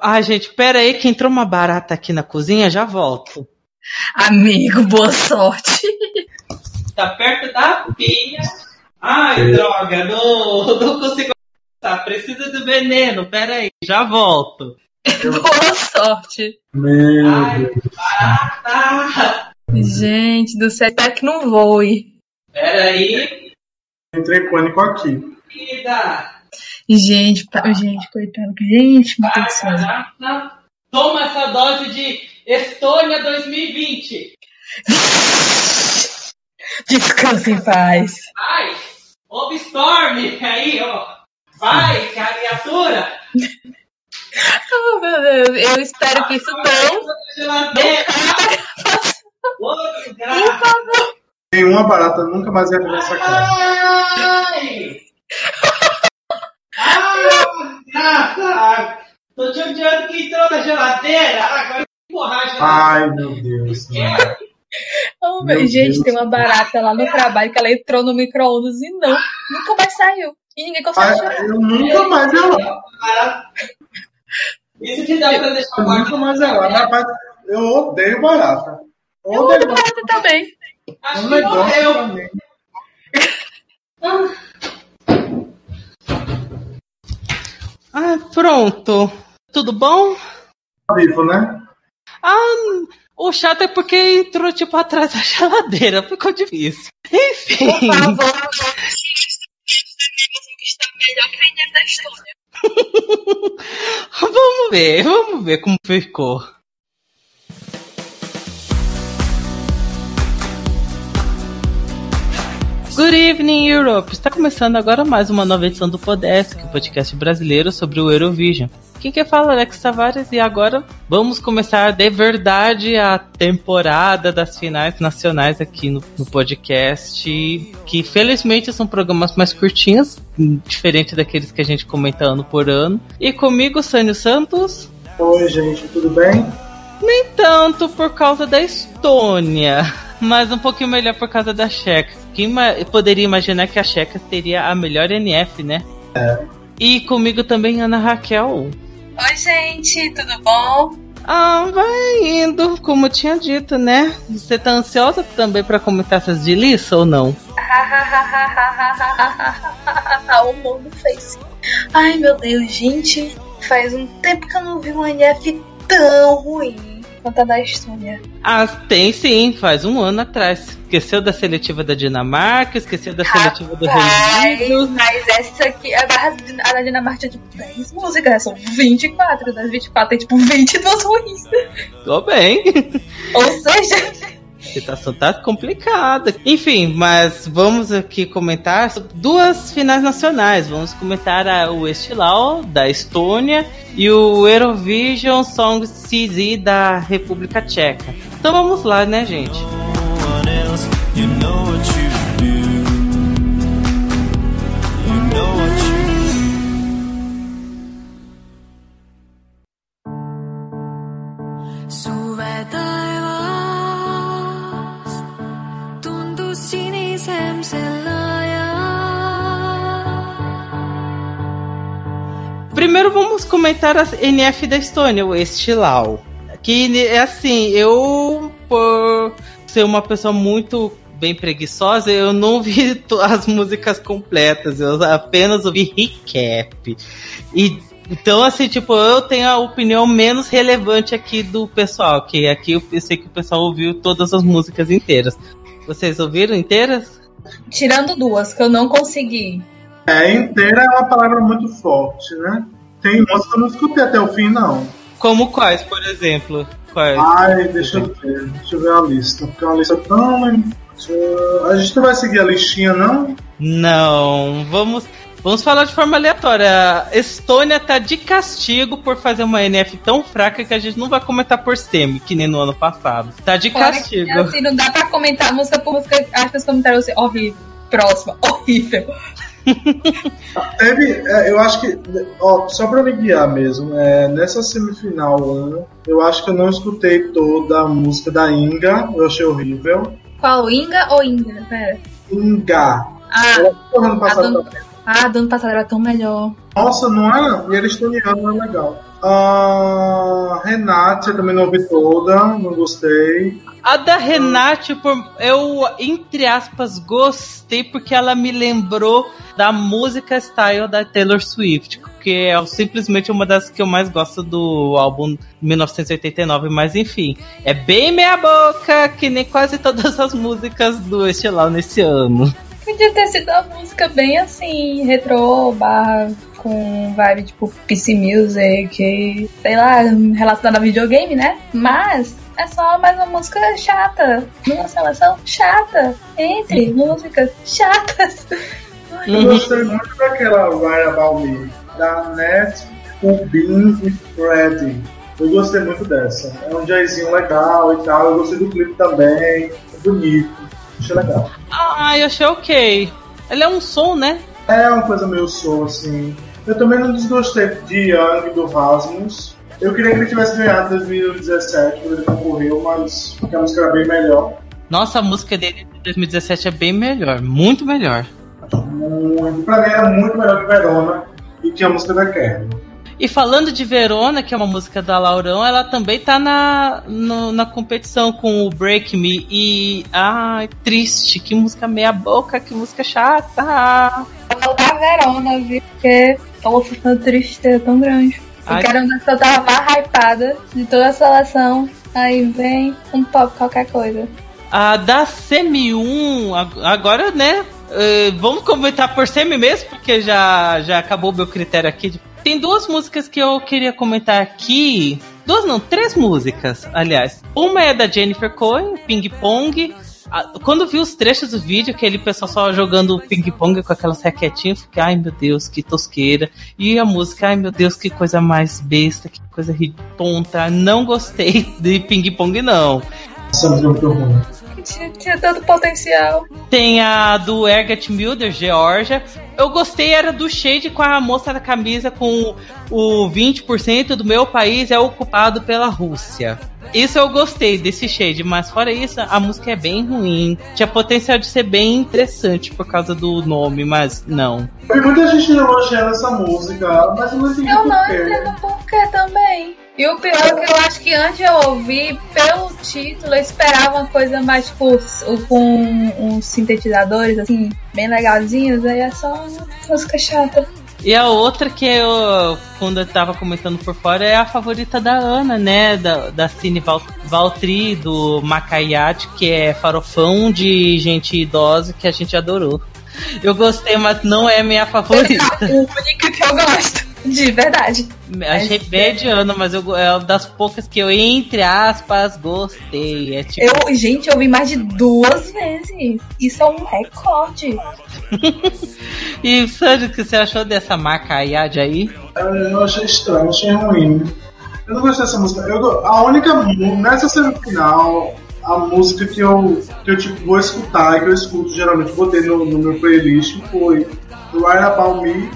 Ai, gente, pera aí que entrou uma barata aqui na cozinha, já volto. Amigo, boa sorte. Tá perto da pia. Ai, droga, não, não consigo tá, precisa do veneno, pera aí, já volto. boa sorte. Meu Ai, Deus. barata. Gente do céu, espero que não voe. Pera aí, Entrei pânico aqui. Querida. Gente, pa- gente, coitado. Gente, meu Deus do céu. Barata, Toma essa dose de Estônia 2020. Descansa em paz. Vai, ouve Storm aí, ó. Vai, criatura. Oh, meu Deus. Eu espero que isso não. Por favor. Nenhuma barata nunca mais ia vir nessa casa. Ai! Ah! Tô te odiando que entrou na geladeira. Agora empurrar a geladeira. Ai, meu Deus. mano. Oh, meu- gente, Deus. tem uma barata lá no trabalho que ela entrou no micro-ondas e não. Nunca mais saiu. E ninguém consegue tirar. eu nunca mais. Barata. Isso que dá pra deixar Eu nunca mais ia lá. Rapaz, eu odeio barata. Eu Odeio barata também. Acho um que morreu. pra mim. Ah, pronto. Tudo bom? Tá vivo, né? Ah, o chato é porque entrou, tipo, atrás da geladeira. Ficou difícil. Enfim. Por favor, que está melhor que a Inês da história. Vamos ver, vamos ver como ficou. Good evening, Europe! Está começando agora mais uma nova edição do Podesk, o podcast brasileiro sobre o Eurovision. Quem quer fala é Alex Tavares e agora vamos começar de verdade a temporada das finais nacionais aqui no, no podcast, que felizmente são programas mais curtinhos, diferente daqueles que a gente comenta ano por ano. E comigo, Sânio Santos. Oi, gente, tudo bem? Nem tanto por causa da Estônia, mas um pouquinho melhor por causa da Checa. Quem poderia imaginar que a Checa teria a melhor NF, né? É. E comigo também Ana Raquel. Oi, gente, tudo bom? Ah, vai indo, como eu tinha dito, né? Você tá ansiosa também pra comentar essas de Lissa ou não? o mundo fez. Ai, meu Deus, gente, faz um tempo que eu não vi uma NF tão ruim quanto a da Estônia. Ah, tem sim, faz um ano atrás. Esqueceu da seletiva da Dinamarca, esqueceu da seletiva do Reino Unido. mas essa aqui, a, a da Dinamarca tinha tipo 10 músicas, são 24, das 24 tem tipo 22 ruins. Tô bem. Ou seja, situação tá complicada. Enfim, mas vamos aqui comentar duas finais nacionais. Vamos comentar a, o Estilau da Estônia e o Eurovision Song CZ da República Tcheca. Então vamos lá, né, gente? one Primeiro vamos comentar a NF da Estônia, o Estilau. Que é assim, eu por ser uma pessoa muito bem preguiçosa, eu não vi to- as músicas completas, eu apenas ouvi recap. E então assim, tipo, eu tenho a opinião menos relevante aqui do pessoal, que aqui eu pensei que o pessoal ouviu todas as músicas inteiras. Vocês ouviram inteiras? tirando duas que eu não consegui. É, inteira é uma palavra muito forte, né? Tem umas que eu não escutei até o fim, não. Como quais, por exemplo? Quais? Ai, deixa eu ver. Deixa eu ver a lista. Porque é uma lista tão. A gente não vai seguir a listinha, não? Não, vamos vamos falar de forma aleatória. A Estônia tá de castigo por fazer uma NF tão fraca que a gente não vai comentar por semi, que nem no ano passado. Tá de Fora que, castigo. Assim, não dá pra comentar música por música, acho que os comentários assim, horrível. Próxima, horrível. Teve, é, eu acho que, ó, só pra me guiar mesmo, é, nessa semifinal, né, eu acho que eu não escutei toda a música da Inga, eu achei horrível. Qual, Inga ou Inga? Pera. Inga. Ah, Ela a do, ah, do ano passado era tão melhor. Nossa, não é? E ele estoniano não é legal. A Renate, eu também não ouvi toda, não gostei. A da Renate, por, eu, entre aspas, gostei porque ela me lembrou da música style da Taylor Swift, que é simplesmente uma das que eu mais gosto do álbum 1989, mas enfim, é bem meia boca, que nem quase todas as músicas do Estilau nesse ano. Podia ter sido uma música bem assim, retrô, barra com vibe tipo PC Music, sei lá, relacionada a videogame, né? Mas é só mais uma música chata. Numa seleção chata. Entre músicas chatas. Eu gostei muito daquela Right About Me, da Net, o Bean e Freddy. Eu gostei muito dessa. É um jazzinho legal e tal. Eu gostei do clipe também. É bonito. Achei legal. Ah, eu achei ok. Ele é um som, né? É uma coisa meio soul, assim. Eu também não desgostei de Young do Rasmus. Eu queria que ele tivesse ganhado em 2017, quando ele concorreu, mas porque a música era bem melhor. Nossa, a música dele de 2017 é bem melhor, muito melhor. Muito, pra mim era muito melhor que Verona e que a música da Kerry. E falando de Verona, que é uma música da Laurão, ela também tá na, no- na competição com o Break Me. E. Ai, triste, que música meia boca, que música chata. Vou voltar a Verona, viu? Porque tô ficando tristeza tão grande. Ai. Era uma que eu tava mais hypada de toda a seleção. Aí vem um pop qualquer coisa. A da Semi 1, ag- agora, né? eh, vamos comentar por Semi mesmo, porque já, já acabou o meu critério aqui. de- Tem duas músicas que eu queria comentar aqui. Duas não, três músicas, aliás. Uma é da Jennifer Cohen, Ping Pong. Quando vi os trechos do vídeo, aquele pessoal só jogando ping-pong com aquelas raquetinhas, fiquei, ai meu Deus, que tosqueira. E a música, ai meu Deus, que coisa mais besta, que coisa tonta. Não gostei de ping-pong, não. Essa é. Tinha, tinha tanto potencial. Tem a do Ergat Milder, Georgia. Eu gostei, era do Shade com a moça da camisa com o 20% do meu país é ocupado pela Rússia. Isso eu gostei desse Shade, mas fora isso, a música é bem ruim. Tinha potencial de ser bem interessante por causa do nome, mas não. Tem muita gente elogiando essa música, mas eu não entendi Eu não quê. entendo por que também. E o pior é que eu acho que antes eu ouvi, pelo título, eu esperava uma coisa mais, tipo, com uns sintetizadores, assim, bem legalzinhos, aí é só uma música chata. E a outra que eu, quando eu tava comentando por fora, é a favorita da Ana, né? Da, da Cine Val, Valtri, do Macaiate, que é farofão de gente idosa que a gente adorou. Eu gostei, mas não é minha favorita. A única que eu gosto, de verdade. Achei mediana, mas eu, é uma das poucas que eu, entre aspas, gostei. É tipo. Eu, gente, eu vi mais de duas vezes. Isso é um recorde. E Sandro, o que você achou dessa Macaiate aí? Eu achei estranho, achei ruim. Eu não gostei dessa música. Eu, a única nessa semifinal, a música que eu, que eu tipo, vou escutar, que eu escuto geralmente, botei no, no meu playlist, foi Right About Me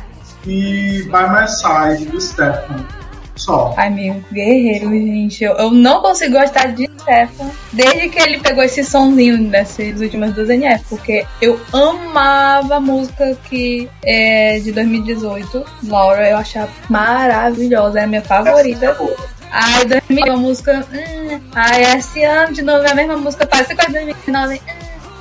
e By My Side do Stefan. Só. Ai, meu guerreiro, gente. Eu, eu não consigo gostar de Stefan desde que ele pegou esse sonzinho dessas últimas duas NF, porque eu amava a música que é de 2018, Laura, eu achava maravilhosa, é a minha favorita. Ai, 2000, a música. Hum, ai, esse ano de novo é a mesma música, parece com a 2019. Hum,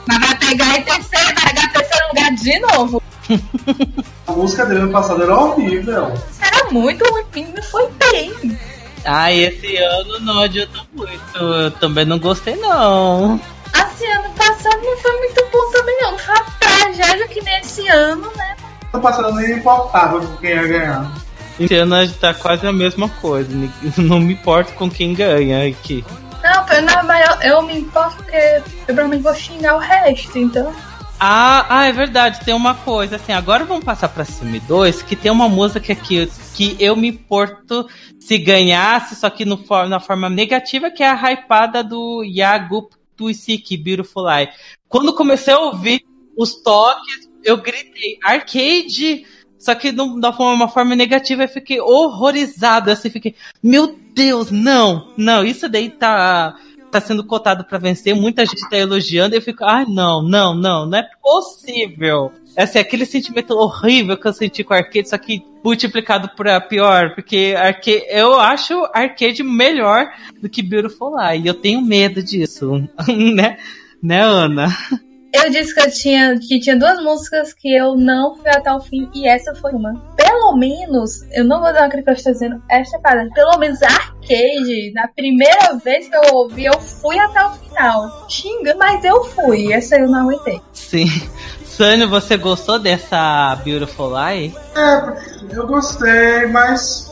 mas vai pegar em terceiro, vai pegar terceiro lugar de novo. A música dele no passado era horrível. Era muito ruim, não foi bem. Ah, esse ano não adiantou muito. Eu também não gostei, não. Assim, ano passado não foi muito bom também, não. Foi uma tragédia que nesse ano, né? No passado nem importava quem ia ganhar. Esse ano tá quase a mesma coisa. Não me importo com quem ganha aqui. Não, eu, não, mas eu, eu me importo porque eu provavelmente vou xingar o resto, então. Ah, ah, é verdade. Tem uma coisa assim. Agora vamos passar pra Simi 2, que tem uma música aqui que eu me importo se ganhasse, só que no, na forma negativa, que é a hypada do Yagup Tuisiki, Beautiful Eye. Quando comecei a ouvir os toques, eu gritei arcade, só que no- da forma, uma forma negativa, eu fiquei horrorizado. Assim, fiquei, meu Deus, não, não, isso daí tá tá sendo cotado pra vencer, muita gente tá elogiando, e eu fico, ai, não, não, não, não é possível. É assim, aquele sentimento horrível que eu senti com arcade, só que multiplicado por a pior, porque arcade, eu acho arcade melhor do que Beautiful Lie, e eu tenho medo disso, né? Né, Ana? Eu disse que eu tinha que tinha duas músicas que eu não fui até o fim e essa foi uma. Pelo menos, eu não vou dar uma crítica estou dizendo esta parada. Pelo menos arcade, na primeira vez que eu ouvi, eu fui até o final. Xinga, mas eu fui. Essa eu não aguentei. Sim. Sânio, você gostou dessa Beautiful Lie? É, eu gostei, mas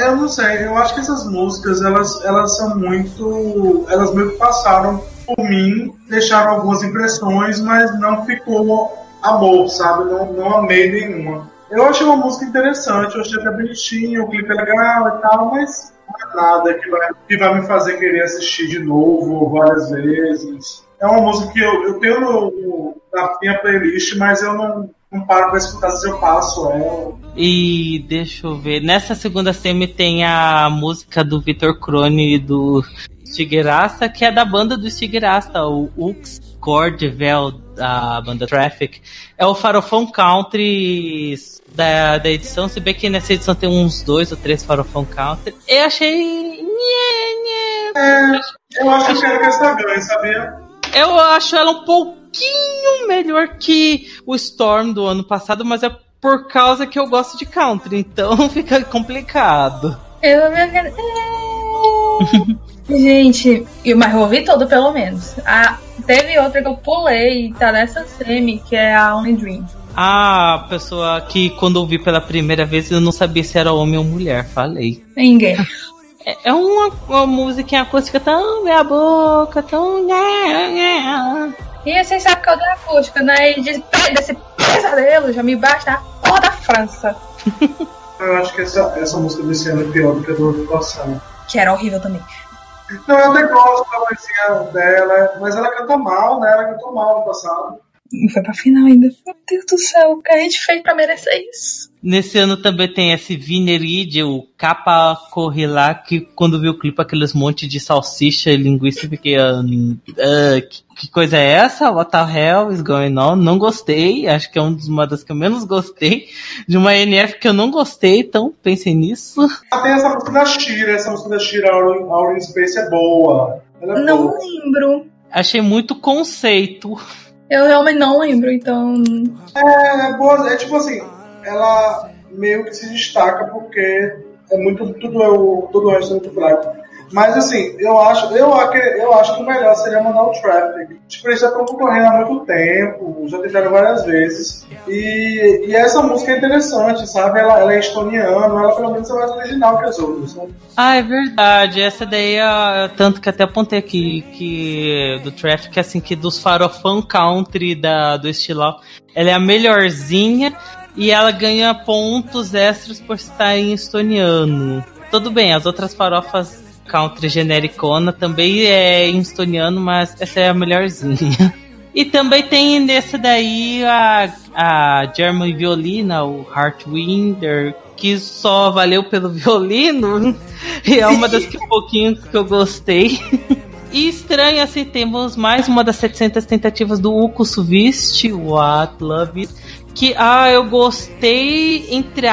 eu não sei, eu acho que essas músicas elas, elas são muito. Elas meio que passaram por mim, deixaram algumas impressões, mas não ficou amor, sabe? Não, não amei nenhuma. Eu achei uma música interessante, eu achei até bonitinho, o clipe é legal e tal, mas não é nada que vai, que vai me fazer querer assistir de novo várias vezes. É uma música que eu, eu tenho no, no, na minha playlist, mas eu não, não paro pra escutar se eu passo ela. E deixa eu ver, nessa segunda semi tem a música do Vitor Crone e do Shigerasta, que é da banda do Shigerasta, o Ux Cordevel, da banda Traffic. É o farofão country da, da edição, se bem que nessa edição tem uns dois ou três farofão country. Eu achei... Nhê, nhê. É, eu acho que eu quero que essa ganhe, sabia? Eu acho ela um pouquinho melhor que o Storm do ano passado, mas é por causa que eu gosto de country, então fica complicado. Eu me. Gente, e- mas eu ouvi todo pelo menos. Ah, teve outra que eu pulei e tá nessa semi, que é a Only Dream. A pessoa que quando eu vi pela primeira vez eu não sabia se era homem ou mulher, falei. Ninguém. É, é uma, uma música acústica tão meia boca, tão. E vocês sabem que eu dou acústica, né? E de, desse pesadelo já me basta a porra da França. Eu acho que essa, essa música desse ano é pior do que a do ano passado. Que era horrível também. Não, eu até gosto da vozinha dela, mas ela canta mal, né? Ela cantou mal no passado. E foi pra final ainda. Meu Deus do céu, o que a gente fez pra merecer isso? Nesse ano também tem esse Vineride, o Capa Corrila, que quando vi o clipe, aqueles monte de salsicha e linguiça, eu fiquei. ah, que, que coisa é essa? What the hell is going on? Não gostei, acho que é uma das que eu menos gostei. De uma NF que eu não gostei, então pensem nisso. Ah, tem essa música da Shira, essa música da Shira, Our in Space é boa. Ela é Não boa. lembro. Achei muito conceito. Eu realmente não lembro, então. É, é boa, é tipo assim, ela meio que se destaca porque é muito, tudo, é o, o resto é muito fraco. Mas assim, eu acho, eu, eu acho que o melhor seria mandar o Traffic. Tipo, eles já estão concorrendo há muito tempo, já tentaram várias vezes. E, e essa música é interessante, sabe? Ela, ela é estoniana, ela pelo menos é mais original que as outras. Né? Ah, é verdade. Essa daí é tanto que até apontei aqui que do Traffic, assim, que dos farofão country da, do estilão, ela é a melhorzinha e ela ganha pontos extras por estar em estoniano. Tudo bem, as outras farofas country genericona também é em estoniano, mas essa é a melhorzinha. E também tem nesse daí a, a German Violina, o Heartwinder, que só valeu pelo violino. E é uma das que pouquinho que eu gostei. E estranho, assim, temos mais uma das 700 tentativas do Uko Suvist, What Love Is, que, ah, eu gostei, entre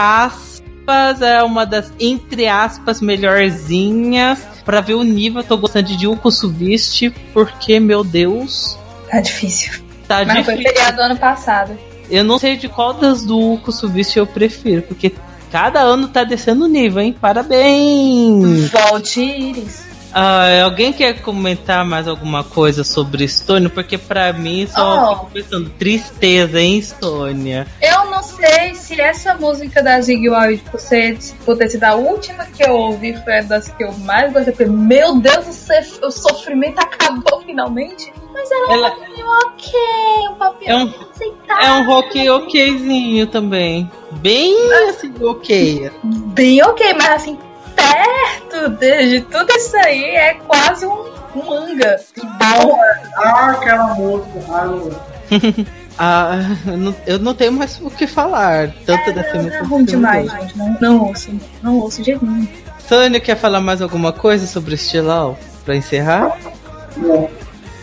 aspas, é uma das, entre aspas, melhorzinhas. Pra ver o nível, eu tô gostando de Uko Suvist, porque, meu Deus, Tá difícil. tá Mas foi difícil. feriado do ano passado. Eu não sei de qual das do Uko Suvist eu prefiro, porque cada ano tá descendo o nível, hein? Parabéns! Volte Iris. Ah, alguém quer comentar mais alguma coisa sobre Estônia? Porque pra mim só Oh. fico pensando, tristeza, hein, Estônia? Eu não sei se essa música da Zig Wild, por, ser, por ter sido a última que eu ouvi, foi a das que eu mais gostei. Porque, meu Deus, o, o sofrimento acabou finalmente. Mas ela, Ela- é um papel ok, um papel É um- aceitável. É um rock okzinho também. Bem assim, ok. Bem ok, mas assim, perto de, de tudo isso aí é quase um, um manga. Que bom. Ah, aquela música. Ah, não- Ah, eu não, eu não tenho mais o que falar. Tanto dessa É, música é ruim demais, gente. Não, não ouço. Não ouço de nenhum. Sônia, quer falar mais alguma coisa sobre o Estilau? Pra encerrar? não.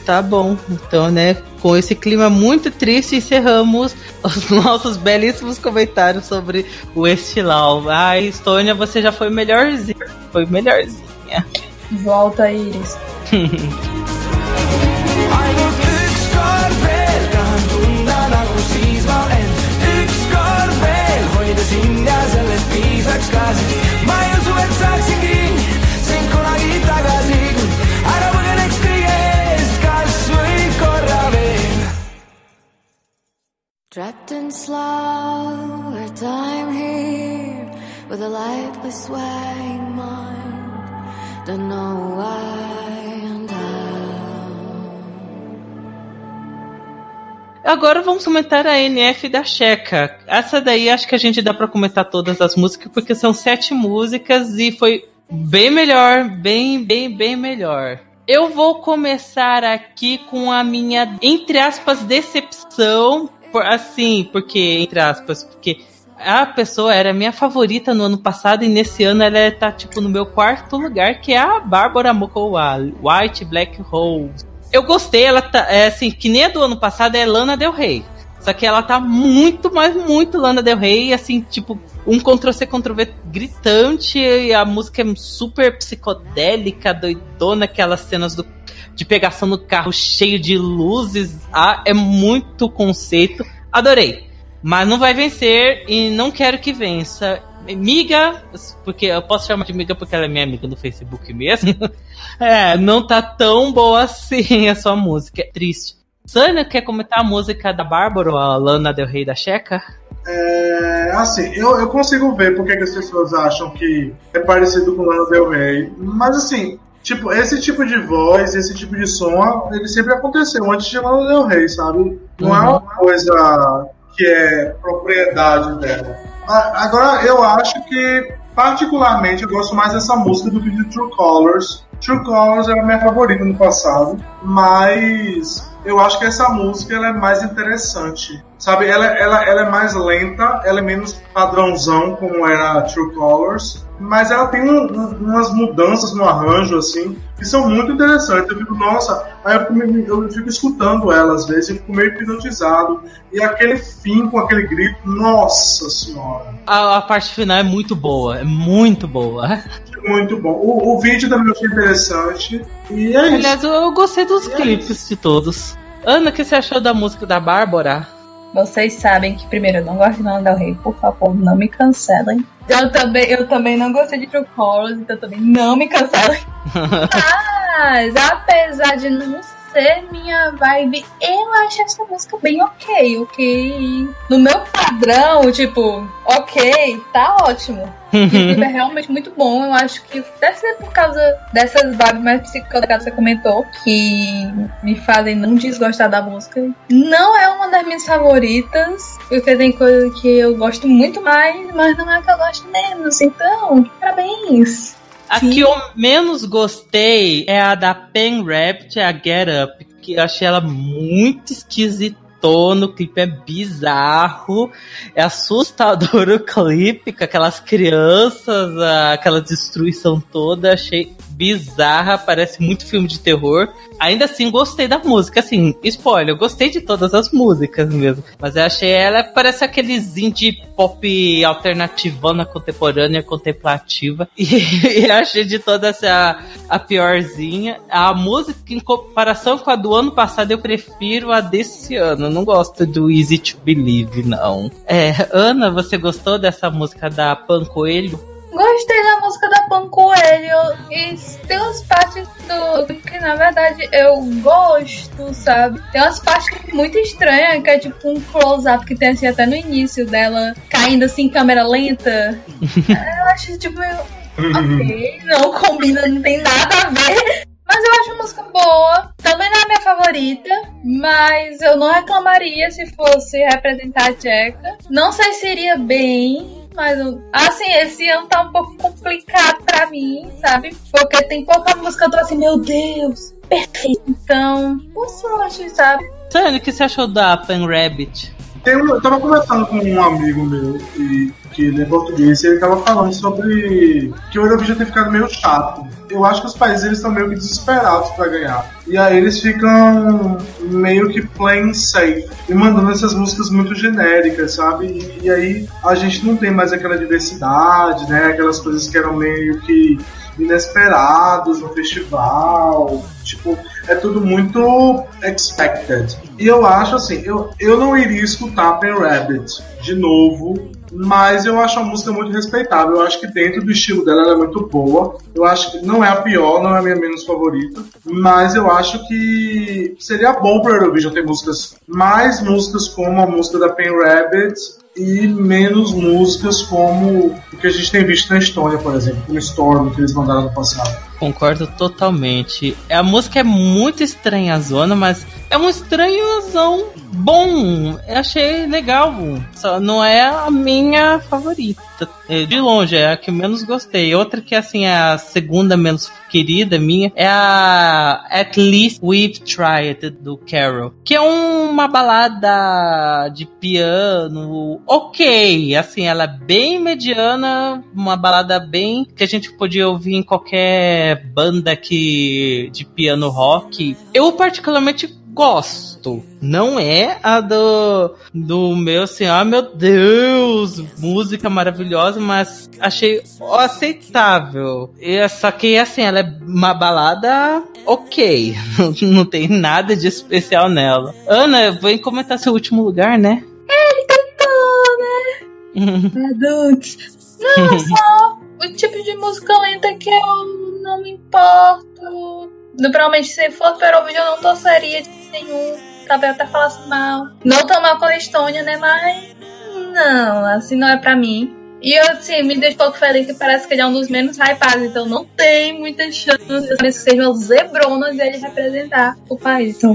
Tá bom. Então, né, com esse clima muito triste, encerramos os nossos belíssimos comentários sobre o Estilau. Ah, Estônia, você já foi melhorzinha. Foi melhorzinha. Volta, Iris. veel ma olen ükskord veel hoida sind ja sellest piisaks ka sest ma ei usu et saaksingi Trapped in time here with a swaying mind. Don't know why and how. Agora vamos comentar a NF da Checa. Essa daí acho que a gente dá pra comentar todas as músicas, porque são sete músicas e foi bem melhor, bem, bem, bem melhor. Eu vou começar aqui com a minha, entre aspas, decepção, por, assim, porque, entre aspas, porque a pessoa era minha favorita no ano passado e nesse ano ela tá, tipo, no meu quarto lugar, que é a Bárbara Mokowa, White Black Rose. Eu gostei, ela tá, é assim, que nem a do ano passado é Lana Del Rey. Só que ela tá muito, mas muito Lana Del Rey, assim, tipo, um Ctrl-C, Ctrl-V gritante, e a música é super psicodélica, doidona, aquelas cenas do, de pegação no carro cheio de luzes, ah, é muito conceito. Adorei. Mas não vai vencer e não quero que vença. Miga, porque eu posso chamar de Miga porque ela é minha amiga no Facebook mesmo. É, não tá tão boa assim a sua música. É triste. Sânia, quer comentar a música da Bárbara, a Lana Del Rey da Checa? É, assim, eu, eu consigo ver porque que as pessoas acham que é parecido com Lana Del Rey. Mas assim, tipo, esse tipo de voz, esse tipo de som, ele sempre aconteceu antes de Lana Del Rey, sabe? Não é uma coisa que é propriedade dela. Agora, eu acho que, particularmente, eu gosto mais dessa música do que de True Colors. True Colors era a minha favorita no passado, mas eu acho que essa música ela é mais interessante. Sabe, ela, ela, ela é mais lenta, ela é menos padrãozão como era True Colors, mas ela tem um- um- umas mudanças no arranjo, assim, que são muito interessantes. Eu fico, nossa, aí eu fico, eu fico escutando ela às vezes e fico meio hipnotizado. E aquele fim com aquele grito, nossa senhora. A, a parte final é muito boa, é muito boa. Muito bom. O, o vídeo também eu achei interessante. E é isso. Aliás, eu, eu gostei dos clipes de todos. Ana, o que você achou da música da Bárbara? Vocês sabem que primeiro eu não gosto de Lana Del Rey, por favor, não me cancelem. Eu também, eu também não gostei de True Colors, então também não me cancelem. Mas, apesar de não ser minha vibe, eu acho essa música bem ok, ok. No meu padrão, tipo, ok, tá ótimo. Clipe é realmente muito bom. Eu acho que deve ser por causa dessas vibes mais psicodélicas que você comentou, que me fazem não desgostar da música. Não é uma das minhas favoritas, porque tem coisa que eu gosto muito mais, mas não é que eu gosto menos. Então, parabéns. A Sim. que eu menos gostei é a da Pen Rabbit, a Get Up, que eu achei ela muito esquisitona, o clipe é bizarro, é assustador o clipe, com aquelas crianças, aquela destruição toda, achei bizarra, parece muito filme de terror. Ainda assim, gostei da música, assim, spoiler, eu gostei de todas as músicas mesmo, mas eu achei ela, parece aqueles indie pop alternativona, contemporânea, contemplativa, e, e achei de toda essa a piorzinha. A música, em comparação com a do ano passado, eu prefiro a desse ano, não gosto do Easy to Believe, não. É, Ana, você gostou dessa música da Pan Coelho? Gostei da música da Pan Coelho e tem umas partes do que na verdade eu gosto, sabe? Tem umas partes muito estranhas, que é tipo um close-up que tem assim até no início dela, caindo assim em câmera lenta. eu acho tipo meio. Ok, não combina, não tem nada a ver. Mas eu acho a música boa. Também não é a minha favorita. Mas eu não reclamaria se fosse representar a Tcheca. Não sei se iria bem. Mas, assim, esse ano tá um pouco complicado pra mim, sabe? Porque tem pouca música que eu tô assim, meu Deus, perfeito. Então, boa sorte, sabe? Sânia, o que você achou da Pan Rabbit? Um, eu tava conversando com um amigo meu que, que ele é português e ele tava falando sobre que o Eurovision tem ficado meio chato. Eu acho que os países eles estão meio que desesperados pra ganhar. E aí eles ficam meio que playing safe e mandando essas músicas muito genéricas, sabe? E, e aí a gente não tem mais aquela diversidade, né? Aquelas coisas que eram meio que inesperados no festival. Tipo, é tudo muito expected. E eu acho assim, eu, eu não iria escutar Pen Rabbit de novo, mas eu acho a música muito respeitável. Eu acho que dentro do estilo dela ela é muito boa. Eu acho que não é a pior, não é a minha menos favorita, mas eu acho que seria bom para Eurovision ter músicas, mais músicas como a música da Pen Rabbit e menos músicas como que a gente tem visto na Estônia, por exemplo, como Storm, que eles mandaram no passado. Concordo totalmente. A música é muito estranhazona, mas é um estranhozão bom. Eu achei legal. Só não é a minha favorita. É, De longe, é a que menos gostei. Outra que, assim, é a segunda menos querida minha é a At Least We've Tried, do Carol. Que é uma balada de piano ok. Assim, ela é bem mediana, uma balada bem que a gente podia ouvir em qualquer banda que de piano rock. Eu particularmente gosto. Não é a do, do meu assim, ah meu Deus, música maravilhosa, mas achei aceitável. E, só que assim, ela é uma balada ok. Não, tem nada de especial nela. Ana, vem comentar seu último lugar, né? Adultos. Não, só o tipo de música lenta que eu não me importo. Provavelmente, se for para Eurovision, eu não torceria de nenhum. Talvez até falasse mal. Não tão mal com a Estônia, né? Mas. Não, assim não é pra mim. E eu, assim, me deixo pouco feliz que parece que ele é um dos menos hypados, então não tem muita chance de ser o Zebronas ele representar o país. Então.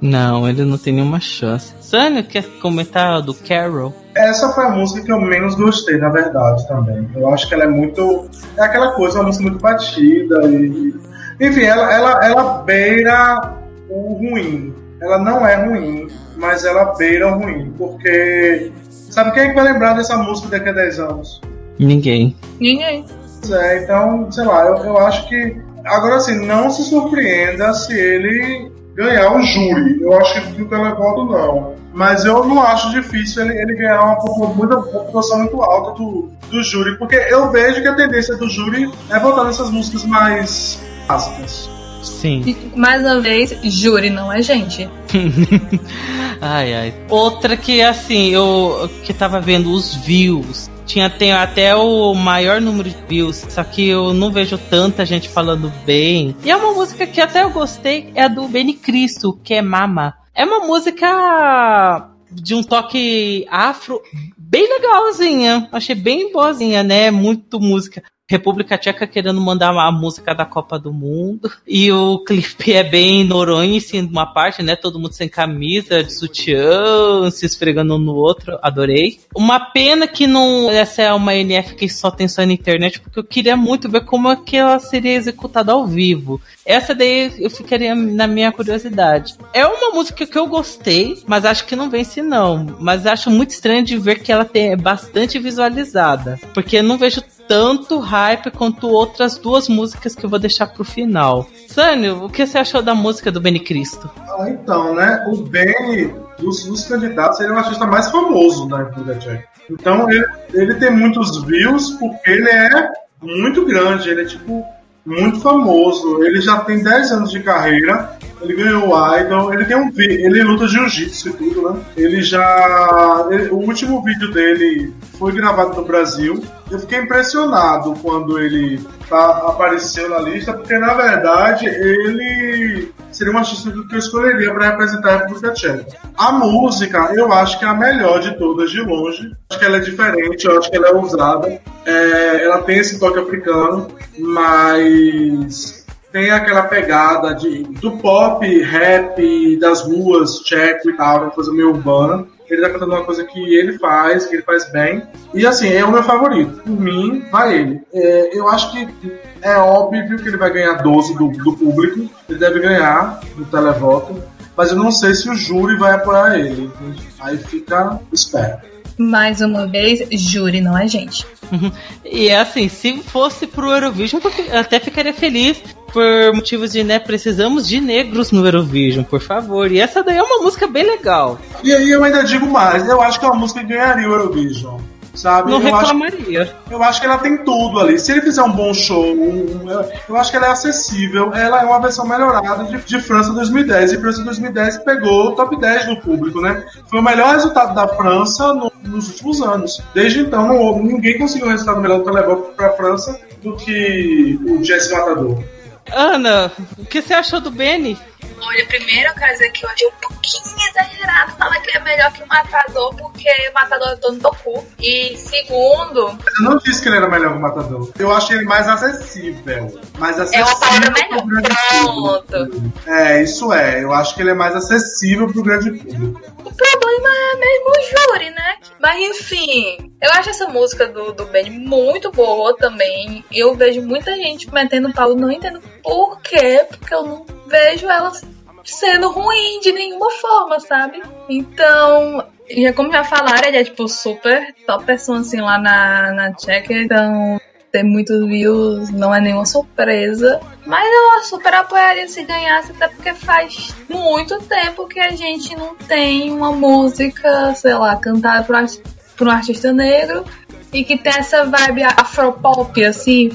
Não, ele não tem nenhuma chance. Sânia, quer comentar do Carol? Essa foi a música que eu menos gostei, na verdade, também. Eu acho que ela é muito. É aquela coisa, uma música muito batida e. Enfim, ela, ela, ela beira o ruim. Ela não é ruim, mas ela beira o ruim. Porque. Sabe quem é que vai lembrar dessa música daqui a 10 anos? Ninguém. Ninguém. Pois é, então, sei lá, eu, eu acho que. Agora, assim, não se surpreenda se ele ganhar o júri. Eu acho que do televoto não. Mas eu não acho difícil ele, ele ganhar uma, população muito alta do, do júri, porque eu vejo que a tendência do júri é votar nessas músicas mais básicas. Sim. Mais uma vez, júri não é gente. ai, ai. Outra que, assim, eu que tava vendo os views. Tinha tem até o maior número de views, só que eu não vejo tanta gente falando bem. E é uma música que até eu gostei, é a do Benny Cristo, que é Mama. É uma música de um toque afro bem legalzinha. Achei bem boazinha, né? Muito música. República Tcheca querendo mandar a música da Copa do Mundo. E o clipe é bem Noronha, em uma parte, né? Todo mundo sem camisa, de sutiã, se esfregando um no outro. Adorei. Uma pena que não. Essa é uma NF que só tem só na internet, porque eu queria muito ver como é que ela seria executada ao vivo. Essa daí eu ficaria na minha curiosidade. É uma música que eu gostei, mas acho que não vence, não. Mas acho muito estranho de ver que ela tem, é bastante visualizada. Porque eu não vejo tanto quanto outras duas músicas que eu vou deixar pro final. Sânio, o que você achou da música do Benny Cristo? Ah, então, né? O Benny, dos, dos candidatos, ele é o artista mais famoso da Tcheca. Então, ele, ele tem muitos views porque ele é muito grande, ele é tipo muito famoso. Ele já tem 10 anos de carreira. Ele ganhou o Idol, ele tem um ele luta jiu-jitsu e tudo, né? Ele já. ele- o último vídeo dele foi gravado no Brasil. Eu fiquei impressionado quando ele tá- apareceu na lista, porque na verdade ele seria um artista que eu escolheria para representar a República Tcheca. A música, eu acho que é a melhor de todas de longe. Acho que ela é diferente, eu acho que ela é ousada. É, ela tem esse toque africano, mas tem aquela pegada de, do pop, rap, das ruas, tcheco e tal, uma coisa meio urbana. Ele tá cantando uma coisa que ele faz, que ele faz bem. E assim, é o meu favorito. Por mim, vai ele. É, eu acho que é óbvio que ele vai ganhar 12 do, do público. Ele deve ganhar no televoto. mas eu não sei se o júri vai apoiar ele. Aí fica espera. Mais uma vez, júri não é gente. E é assim, se fosse pro Eurovision, eu até ficaria feliz por motivos de, né, precisamos de negros no Eurovision, por favor. E essa daí é uma música bem legal. E aí eu ainda digo mais, eu acho que é uma música que ganharia o Eurovision. Sabe? Não eu, acho, reclamaria. eu acho que ela tem tudo ali. Se ele fizer um bom show, um- eu- eu acho que ela é acessível. Ela é uma versão melhorada de, de França 2010. E França 2010 pegou o top 10 do público, né? Foi o melhor resultado da França no- nos últimos anos. Desde então, não ninguém conseguiu um resultado melhor que levou pra França do que o Jesse Matador. Ana, o que você achou do Benny? Olha, primeiro eu quero dizer que eu achei um pouquinho exagerado falar que é melhor que o Matador, porque o Matador é dono do cu. E segundo, Eu não disse que ele era melhor que o Matador. Eu achei ele mais acessível. Mais é acessível. uma palavra melhor. pro grande Pronto. público. É, isso é. Eu acho que ele é mais acessível pro grande público. O problema é mesmo o júri, né? Mas enfim, eu acho essa música do, do Benny muito boa também. Eu vejo muita gente metendo pau, não entendo por quê, porque eu não vejo ela sendo ruim de nenhuma forma, sabe? Então, já como já falaram, ele é tipo super top person assim lá na, na Tcheca, então ter muitos views não é nenhuma surpresa. Mas eu super apoiaria se ganhasse, até porque faz muito tempo que a gente não tem uma música, sei lá, cantada por, por um artista negro e que tem essa vibe afropop, assim.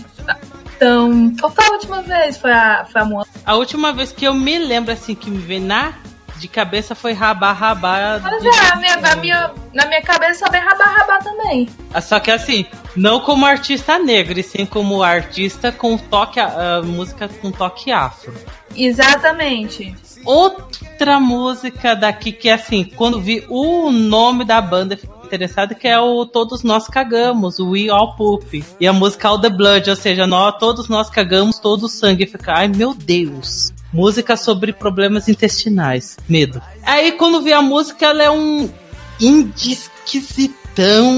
Então, qual foi a última vez? Foi a, foi a Moana? A última vez que eu me lembro, assim, que me vem na de cabeça foi Rabá Rabá. Mas é, a minha, a minha, na minha cabeça vem rabá rabá também. Ah, Só que assim, não como artista negro, e sim como artista com toque, a música com toque afro. Exatamente. Outra música daqui que assim, quando vi o nome da banda, interessado, que é o Todos Nós Cagamos, o We All Poop. E a música All the Blood, ou seja, nós, todos nós cagamos todo o sangue. Fica, ai meu Deus. Música sobre problemas intestinais. Medo. Aí quando vi a música, ela é um indie esquisitão,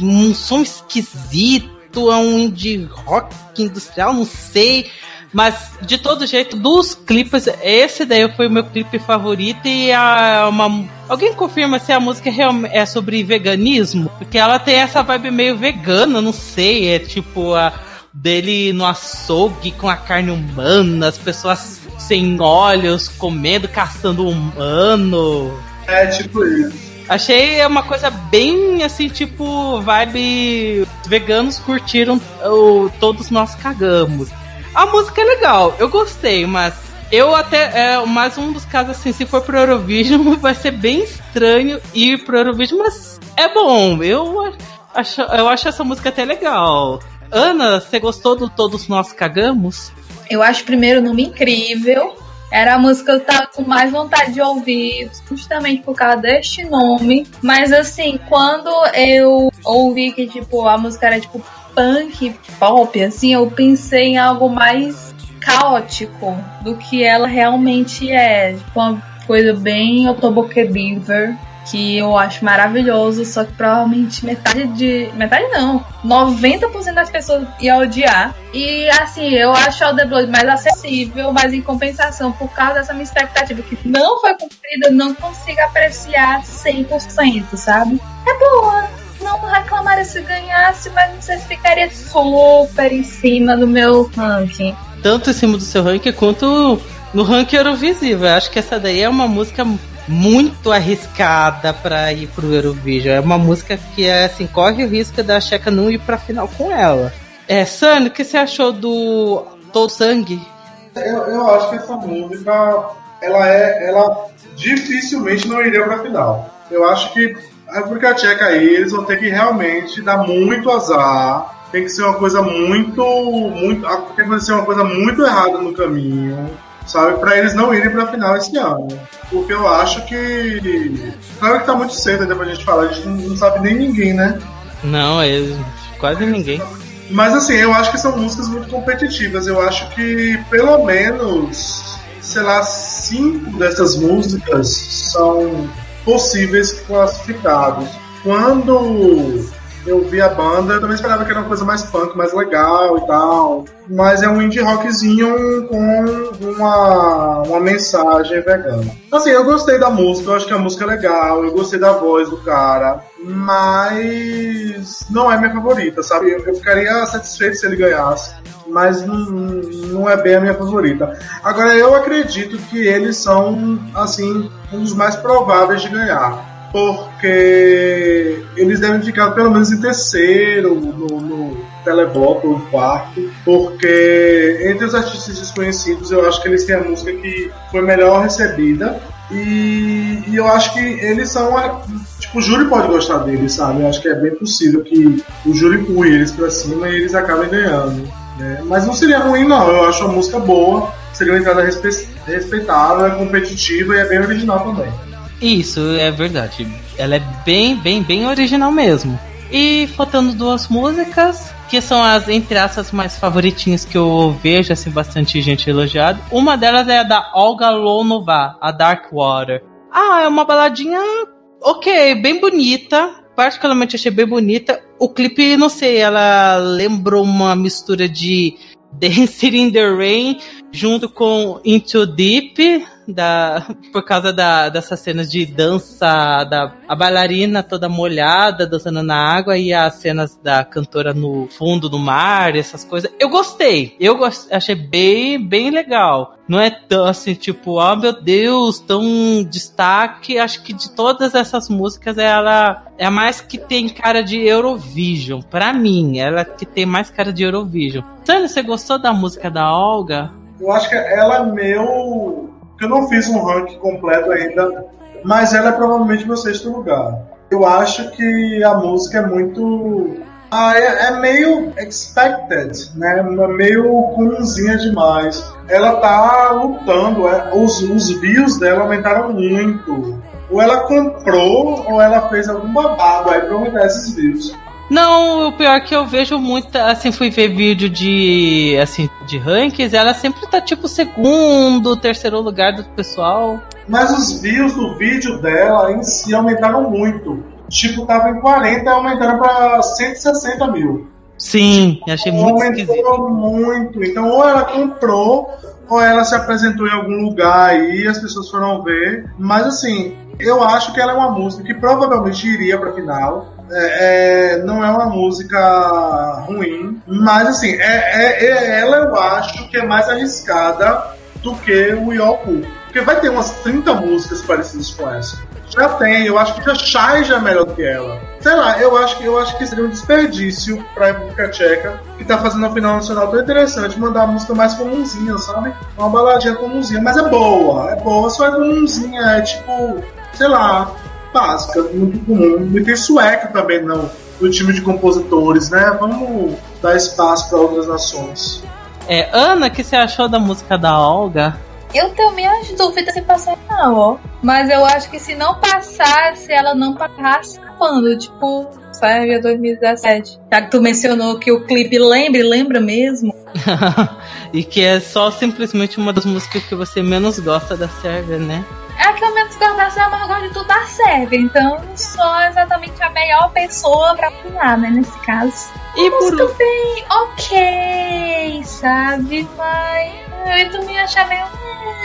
um som esquisito, é um indie rock industrial, não sei. Mas, de todo jeito, dos clipes, esse daí foi o meu clipe favorito e a, uma... Alguém confirma se a música é é sobre veganismo? Porque ela tem essa vibe meio vegana, não sei, é tipo a dele no açougue com a carne humana, as pessoas sem olhos, comendo, caçando humano. É tipo isso. Achei uma coisa bem assim, tipo, vibe. Os veganos curtiram o Todos Nós Cagamos. A música é legal, eu gostei, mas eu até. É mais um dos casos assim, se for pro Eurovision, vai ser bem estranho ir pro Eurovision, mas é bom. Eu acho, eu acho essa música até legal. Ana, você gostou do Todos Nós Cagamos? Eu acho primeiro o nome incrível. Era a música que eu tava com mais vontade de ouvir, justamente por causa deste nome. Mas assim, quando eu ouvi que, tipo, a música era tipo punk, pop, assim, eu pensei em algo mais caótico do que ela realmente é. Tipo, uma coisa bem Otoboke Beaver. Que eu acho maravilhoso, só que provavelmente metade de. Metade não. 90% das pessoas iam odiar. E assim, eu acho All the Blood mais acessível, mas em compensação, por causa dessa minha expectativa que não foi cumprida, eu não consigo apreciar 100%, sabe? É boa. Não reclamaria se ganhasse, mas não sei se ficaria super em cima do meu ranking. tanto em cima do seu ranking quanto no ranking Eurovisível. Eu acho que essa daí é uma música muito arriscada pra ir pro Eurovision. É uma música que é assim, corre o risco da Checa não ir pra final com ela. É, Sano, o que você achou do Todo Sangue? Eu, eu acho que essa música, ela é. Ela dificilmente não iria pra final. Eu acho que a República Tcheca aí, eles vão ter que realmente dar muito azar. Tem que ser uma coisa muito. muito tem que acontecer uma coisa muito errada no caminho. Sabe, pra eles não irem pra final esse ano. Porque eu acho que. Claro que tá muito cedo ainda pra gente falar, a gente não, não sabe nem ninguém, né? Não, é quase ninguém. Mas assim, eu acho que são músicas muito competitivas. Eu acho que pelo menos, sei lá, cinco dessas músicas são possíveis classificados. Quando eu vi a banda, eu também esperava que era uma coisa mais punk, mais legal e tal. Mas é um indie rockzinho com uma, uma mensagem vegana. Assim, eu gostei da música, eu acho que a música é legal, eu gostei da voz do cara, mas não é minha favorita, sabe? Eu, eu ficaria satisfeito se ele ganhasse mas não, não é bem a minha favorita. Agora, eu acredito que eles são, assim, um dos mais prováveis de ganhar. Porque eles devem ficar pelo menos em terceiro no, no ou quarto. Porque entre os artistas desconhecidos, eu acho que eles têm a música que foi melhor recebida. E, e eu acho que eles são. Tipo, o júri pode gostar deles, sabe? Eu acho que é bem possível que o júri empurre eles pra cima e eles acabem ganhando. né? Mas não seria ruim, não. Eu acho a música boa, seria uma entrada respe- respeitável, é competitiva e é bem original também. Isso, é verdade. Ela é bem, bem, bem original mesmo. E faltando duas músicas, que são as, entre aspas, mais favoritinhas que eu vejo, assim, bastante gente elogiado. Uma delas é a da Olga Lonova, a Dark Water. Ah, é uma baladinha ok, bem bonita. Particularmente achei bem bonita. O clipe, não sei, ela lembrou uma mistura de Dancing in the Rain junto com Into Deep, da, por causa da, dessas cenas de dança, da a bailarina toda molhada, dançando na água, e as cenas da cantora no fundo do mar, essas coisas. Eu gostei, eu gos- achei bem, bem legal. Não é tão assim, tipo, ah meu Deus, tão destaque. Acho que de todas essas músicas, ela é a mais que tem cara de Eurovision. Pra mim, ela é que tem mais cara de Eurovision. Sânia, você gostou da música da Olga? Eu acho que ela é meu. Eu não fiz um ranking completo ainda, mas ela é provavelmente meu sexto lugar. Eu acho que a música é muito. Ah, é, é meio expected, né? É meio comunzinha demais. Ela tá lutando, é, os, os views dela aumentaram muito. Ou ela comprou, ou ela fez algum babado aí pra aumentar esses views. Não, o pior é que eu vejo muita, assim, fui ver vídeo de, assim, de rankings, ela sempre tá tipo segundo, terceiro lugar do pessoal. Mas os views do vídeo dela em si aumentaram muito. Tipo, tava em 40 e aumentaram pra 160 mil. Sim, achei muito. Aumentou muito. Então, ou ela comprou, ou ela se apresentou em algum lugar aí, as pessoas foram ver. Mas, assim, eu acho que ela é uma música que provavelmente iria pra final. É, é, não é uma música ruim, mas assim, é, é- é- ela eu acho que é mais arriscada do que o Yoku. Porque vai ter umas 30 músicas parecidas com essa. Já tem, eu acho que a Shai já é melhor do que ela. Sei lá, eu acho que, eu acho que seria um desperdício pra República Tcheca, que tá fazendo a final nacional tão interessante, mandar uma música mais comunzinha, sabe? Uma baladinha comunzinha, mas é boa, é boa, só é comunzinha, é tipo, sei lá, básica, muito comum. E tem sueca também não, no time de compositores, né? Vamos dar espaço pra outras nações. É, Ana, o que você achou da música da Olga? Eu tenho minhas dúvidas se passar não, ó. Mas eu acho que se não passasse, ela não passasse raspando, tipo, Sérvia 2017. Já que tu mencionou que o clipe lembra, lembra mesmo. e que é só simplesmente uma das músicas que você menos gosta da Sérvia, né? É a que eu gosto da gosto de tudo da Sérvia. Então não sou exatamente a melhor pessoa pra opinar, né, nesse caso. E por Música bem ok, sabe? Mas eu também achar meio,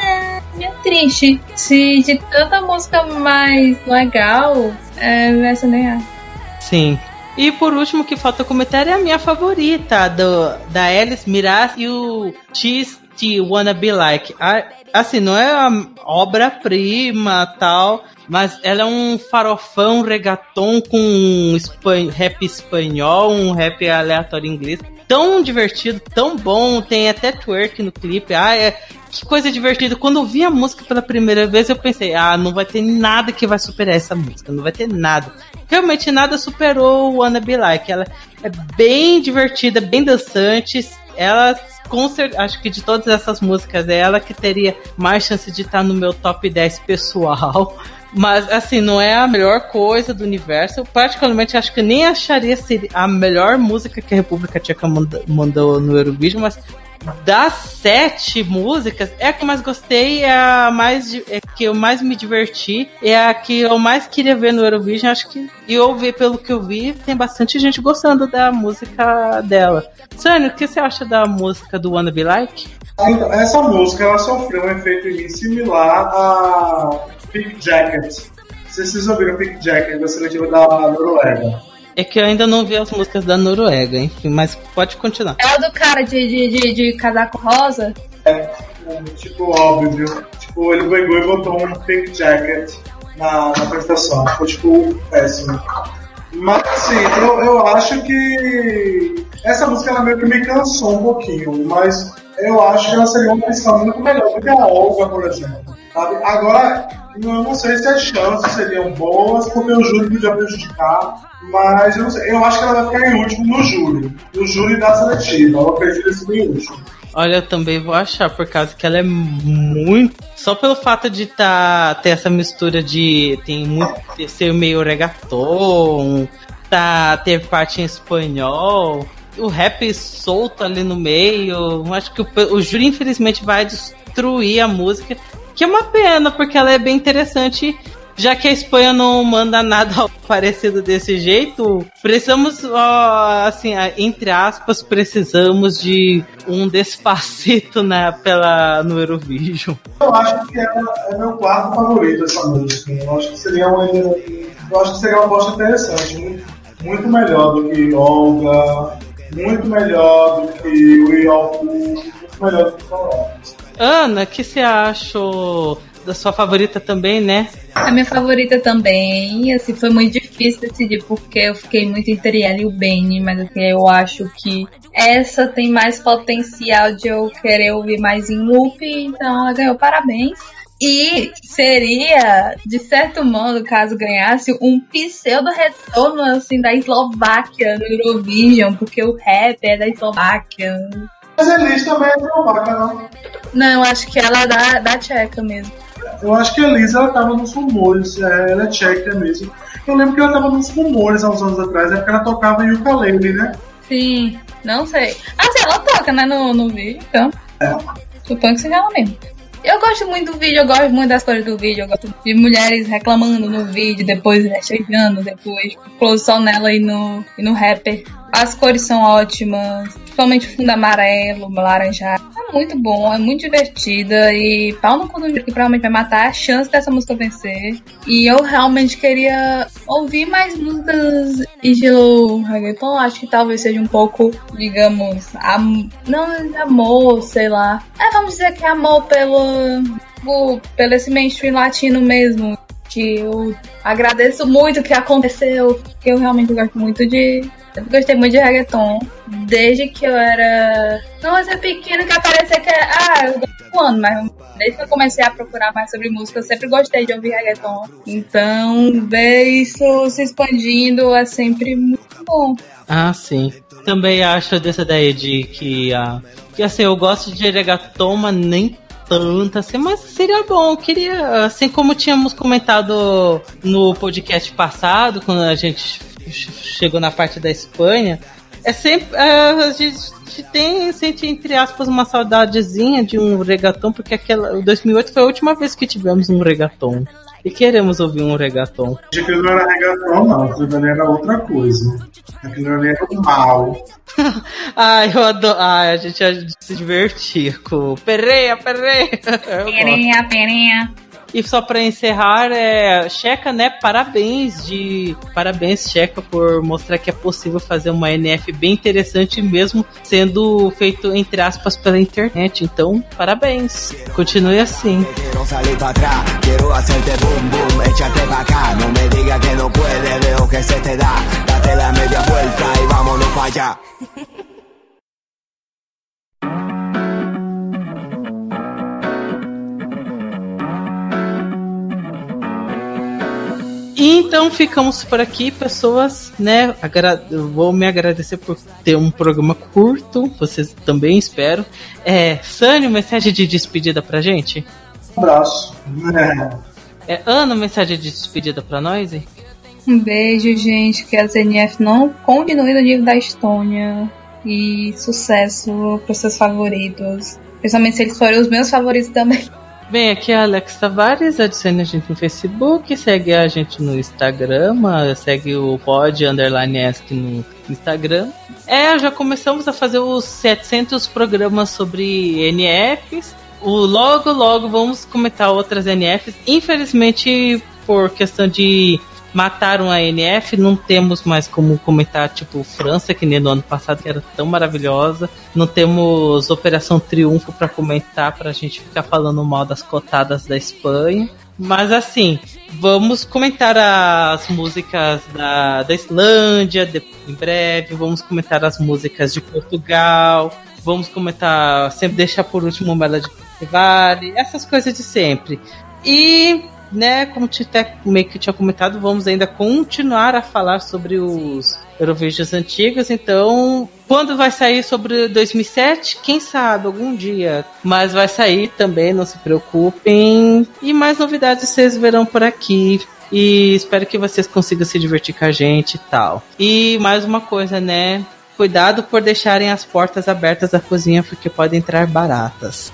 eh, meio triste. Se de tanta música mais legal, é, essa nem é. Sim. E por último, que falta comentar é a minha favorita, do, da Alice Miraz e o Cheese T Wanna Be Like. Assim, não é uma obra-prima tal, mas ela é um farofão reggaeton com um espan- rap espanhol, um rap aleatório inglês. Tão divertido, tão bom, tem até twerk no clipe. Ah, é, que coisa divertida. Quando eu vi a música pela primeira vez, eu pensei, ah, não vai ter nada que vai superar essa música, não vai ter nada. Realmente nada superou o Wanna Be Like. Ela é bem divertida, bem dançante. Ela, com cer- acho que de todas essas músicas, é ela que teria mais chance de estar no meu top 10 pessoal. Mas, assim, não é a melhor coisa do universo. Eu, particularmente, acho que nem acharia a melhor música que a República Tcheca mandou no Eurovision, mas das sete músicas, é a que eu mais gostei, é a mais é que eu mais me diverti, é a que eu mais queria ver no Eurovision. Acho que e eu vi pelo que eu vi, tem bastante gente gostando da música dela. Sônia, o que você acha da música do Wanna Be Like? Então, essa música ela sofreu um efeito em similar a Pink Jacket. Não sei se vocês ouviram Pink Jacket da seletiva da Noruega. É que eu ainda não vi as músicas da Noruega, enfim, mas pode continuar. É o do cara de, de, de, de casaco rosa? É, tipo, óbvio, viu? Tipo, ele pegou e botou um Pink Jacket na, na apresentação. Ficou, tipo, péssimo. Mas, assim, eu, eu acho que essa música ela meio que me cansou um pouquinho, mas eu acho que ela seria uma opção muito melhor do que a Olga, por exemplo. Sabe? Agora, eu não sei se as chances seriam boas, porque o júri podia prejudicar, mas eu, não sei, eu acho que ela vai ficar em último no júri, no júri da seletiva. Acredito que seria em último. Olha, eu também vou achar, por causa que ela é muito. Só pelo fato de tá, ter essa mistura de. Tem muito. ser meio reggaeton, tá, ter parte em espanhol, o rap solto ali no meio. Acho que o, o júri, infelizmente, vai destruir a música. Que é uma pena, porque ela é bem interessante. Já que a Espanha não manda nada parecido desse jeito, precisamos, ó, assim, entre aspas, precisamos de um despacito na, pela, no Eurovision. Eu acho que ela é meu quarto favorito essa música. Eu acho que seria uma, acho que seria aposta interessante, muito melhor do que Olga, muito melhor do que All Cool, muito melhor do que Florence. Ana, o que você achou da sua favorita também, né? A minha favorita também, assim, foi muito difícil decidir porque eu fiquei muito entre ela e o Benny, mas assim, eu acho que essa tem mais potencial de eu querer ouvir mais em loop, então ela ganhou parabéns. E seria, de certo modo, caso ganhasse, um pseudo retorno assim da Eslováquia no Eurovision, porque o rap é da Eslováquia. Mas a Elis também é eslovaca, não? Não, eu acho que ela é da, da Tcheca mesmo. Eu acho que a Elis ela tava nos rumores, é, ela é tcheca mesmo. Eu lembro que ela tava nos rumores há uns anos atrás, é porque ela tocava em ukulele, né? Sim, não sei. Ah, sim, ela toca, né, no, no vídeo, então. Suponho que seja ela mesmo. Eu gosto muito do vídeo, eu gosto muito das cores do vídeo, eu gosto de mulheres reclamando no vídeo, depois rechejando, depois close só nela e no, e no rapper. As cores são ótimas, principalmente o fundo amarelo, laranjado. É muito bom, é muito divertida e pau no do que provavelmente vai matar a chance dessa música vencer. E eu realmente queria ouvir mais músicas estilo reggaeton. Acho que talvez seja um pouco, digamos, am não amor, sei lá. É, vamos dizer que é amor pelo, pelo esse mainstream latino mesmo. Que eu agradeço muito que aconteceu, porque eu realmente gosto muito de. Eu gostei muito de reggaeton. Desde que eu era. Ser pequena que aparecia que. Ah, eu gosto do ano, mas desde que eu comecei a procurar mais sobre música, eu sempre gostei de ouvir reggaeton. Então, ver isso se expandindo é sempre muito bom. Ah, sim. Também acho dessa ideia de que, ah, que assim, eu gosto de reggaeton, mas nem tanto assim, mas seria bom. Eu queria, assim como tínhamos comentado no podcast passado, quando a gente chegou na parte da Espanha, é sempre. é, a gente tem, sente, entre aspas, uma saudadezinha de um regatão, porque aquela, o 2008 foi a última vez que tivemos um regatão. E queremos ouvir um regatão. Aquilo não era reggaeton, não, aquilo ali era outra coisa. Aquilo ali era o mal. Ai, eu adoro. Ai, a gente ia se divertir com o perreia, perreia. Eu gosto. Perinha, perinha. E só pra encerrar, é, Checa, né? Parabéns de parabéns Checa por mostrar que é possível fazer uma NF bem interessante mesmo sendo feito entre aspas pela internet. Então, parabéns. Continue assim. Então ficamos por aqui, pessoas, né? Agra eu vou me agradecer por ter um programa curto, vocês também espero. É, Sânio, mensagem de despedida pra gente? Um abraço. É. Ana, mensagem de despedida pra nós? hein? Um beijo, gente. Que a ZNF não continue no nível da Estônia. e sucesso pros seus favoritos. Principalmente se eles forem os meus favoritos também. Bem, aqui é Alex Tavares, adicione a gente no Facebook, segue a gente no Instagram, ah, segue o pod underline no Instagram. É, já começamos a fazer os 700 programas sobre NFs. O logo, logo vamos comentar outras NFs. Infelizmente, por questão de mataram a NF, não temos mais como comentar, tipo, França, que nem no ano passado, que era tão maravilhosa. Não temos Operação Triunfo para comentar, pra gente ficar falando mal das cotadas da Espanha. Mas assim, vamos comentar as músicas da, da Islândia de, em breve, vamos comentar as músicas de Portugal, vamos comentar, sempre deixar por último Melody Vale, essas coisas de sempre. E né, como até meio que tinha comentado, vamos ainda continuar a falar sobre os Eurovisions antigos. Então, quando vai sair sobre 2007? Quem sabe, algum dia. Mas vai sair também, não se preocupem. E mais novidades vocês verão por aqui. E espero que vocês consigam se divertir com a gente e tal. E mais uma coisa, né? Cuidado por deixarem as portas abertas da cozinha, porque podem entrar baratas.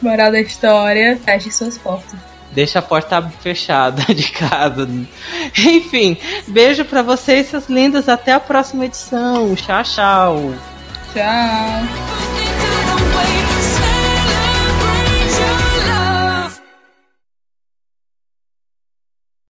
Moral da história, feche suas portas. Deixa a porta fechada de casa. Enfim, beijo para vocês, seus lindos. Até a próxima edição. Tchau, tchau. Tchau.